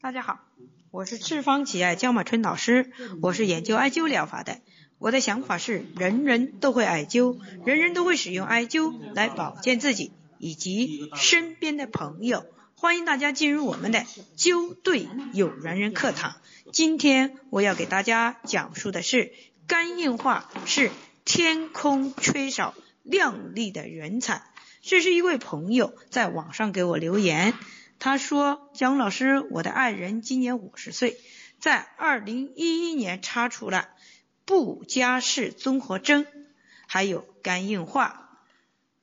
大家好，我是赤方奇艾焦马春老师，我是研究艾灸疗法的。我的想法是，人人都会艾灸，人人都会使用艾灸来保健自己以及身边的朋友。欢迎大家进入我们的灸对有缘人课堂。今天我要给大家讲述的是，肝硬化是天空缺少亮丽的人才。这是一位朋友在网上给我留言。他说：“姜老师，我的爱人今年五十岁，在二零一一年查出了不加氏综合征，还有肝硬化，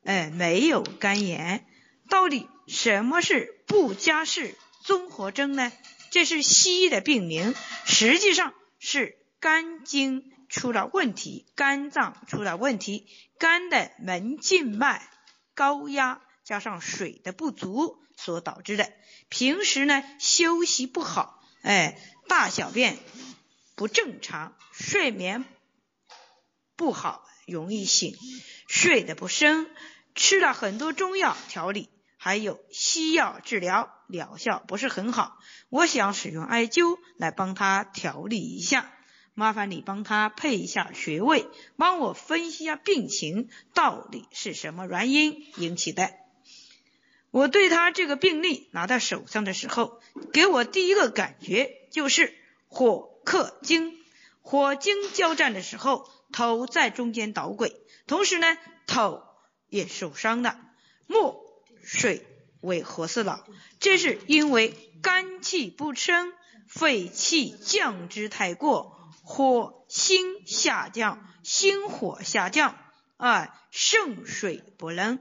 哎，没有肝炎。到底什么是不加氏综合征呢？这是西医的病名，实际上是肝经出了问题，肝脏出了问题，肝的门静脉高压加上水的不足。”所导致的，平时呢休息不好，哎，大小便不正常，睡眠不好，容易醒，睡得不深，吃了很多中药调理，还有西药治疗，疗效不是很好。我想使用艾灸来帮他调理一下，麻烦你帮他配一下穴位，帮我分析一下病情到底是什么原因引起的。我对他这个病例拿到手上的时候，给我第一个感觉就是火克金，火金交战的时候，头在中间捣鬼，同时呢头也受伤了。木水为火司老，这是因为肝气不升，肺气降之太过，火心下降，心火下降，啊，肾水不能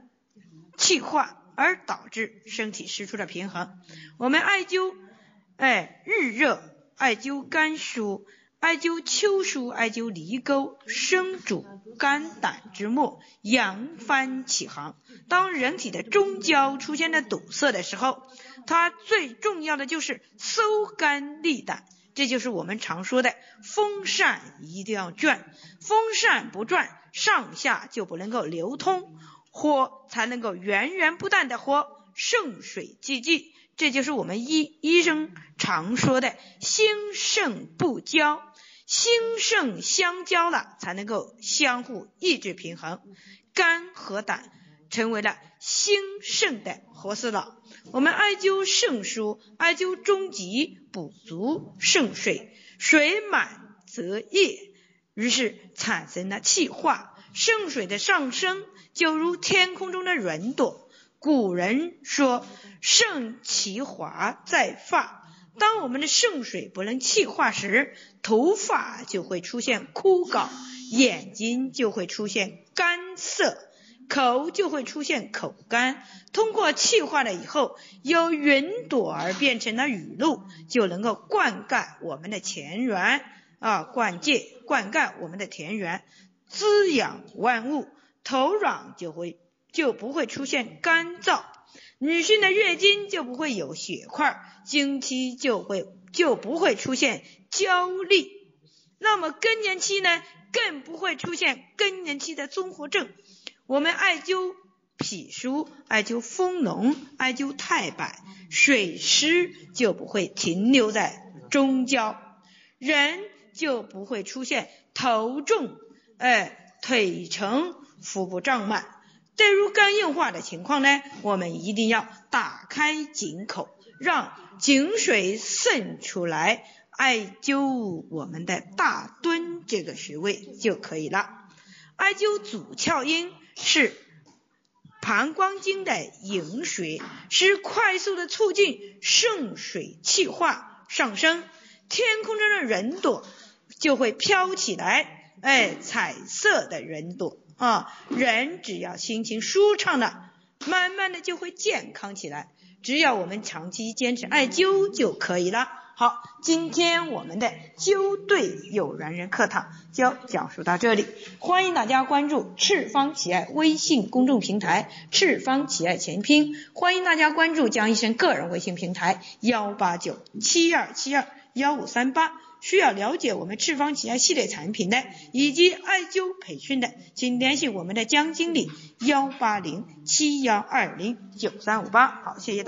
气化。而导致身体失去了平衡。我们艾灸，哎，日热，艾灸肝腧，艾灸丘腧，艾灸离沟，生主肝胆之末，扬帆起航。当人体的中焦出现了堵塞的时候，它最重要的就是收肝利胆，这就是我们常说的风扇一定要转，风扇不转，上下就不能够流通。火才能够源源不断的活，肾水济济，这就是我们医医生常说的心肾不交，心肾相交了，才能够相互抑制平衡，肝和胆成为了心肾的活死佬。我们艾灸肾腧，艾灸中极，补足肾水，水满则溢，于是产生了气化。肾水的上升就如天空中的云朵。古人说：“肾其华在发。”当我们的肾水不能气化时，头发就会出现枯槁，眼睛就会出现干涩，口就会出现口干。通过气化了以后，由云朵而变成了雨露，就能够灌溉我们的田园啊，灌溉灌溉我们的田园。滋养万物，头软就会就不会出现干燥，女性的月经就不会有血块，经期就会就不会出现焦虑，那么更年期呢，更不会出现更年期的综合症。我们艾灸脾腧，艾灸丰隆，艾灸太白，水湿就不会停留在中焦，人就不会出现头重。哎，腿沉、腹部胀满，对于肝硬化的情况呢，我们一定要打开井口，让井水渗出来，艾灸我们的大敦这个穴位就可以了。艾灸足窍阴是膀胱经的营穴，是快速的促进肾水气化上升，天空中的云朵就会飘起来。哎，彩色的云朵啊，人只要心情舒畅了，慢慢的就会健康起来。只要我们长期坚持艾灸就可以了。好，今天我们的灸对有缘人课堂就讲述到这里，欢迎大家关注赤方奇爱微信公众平台，赤方奇爱全拼。欢迎大家关注江医生个人微信平台幺八九七二七二幺五三八。需要了解我们赤方企业系列产品的，以及艾灸培训的，请联系我们的江经理幺八零七幺二零九三五八。好，谢谢。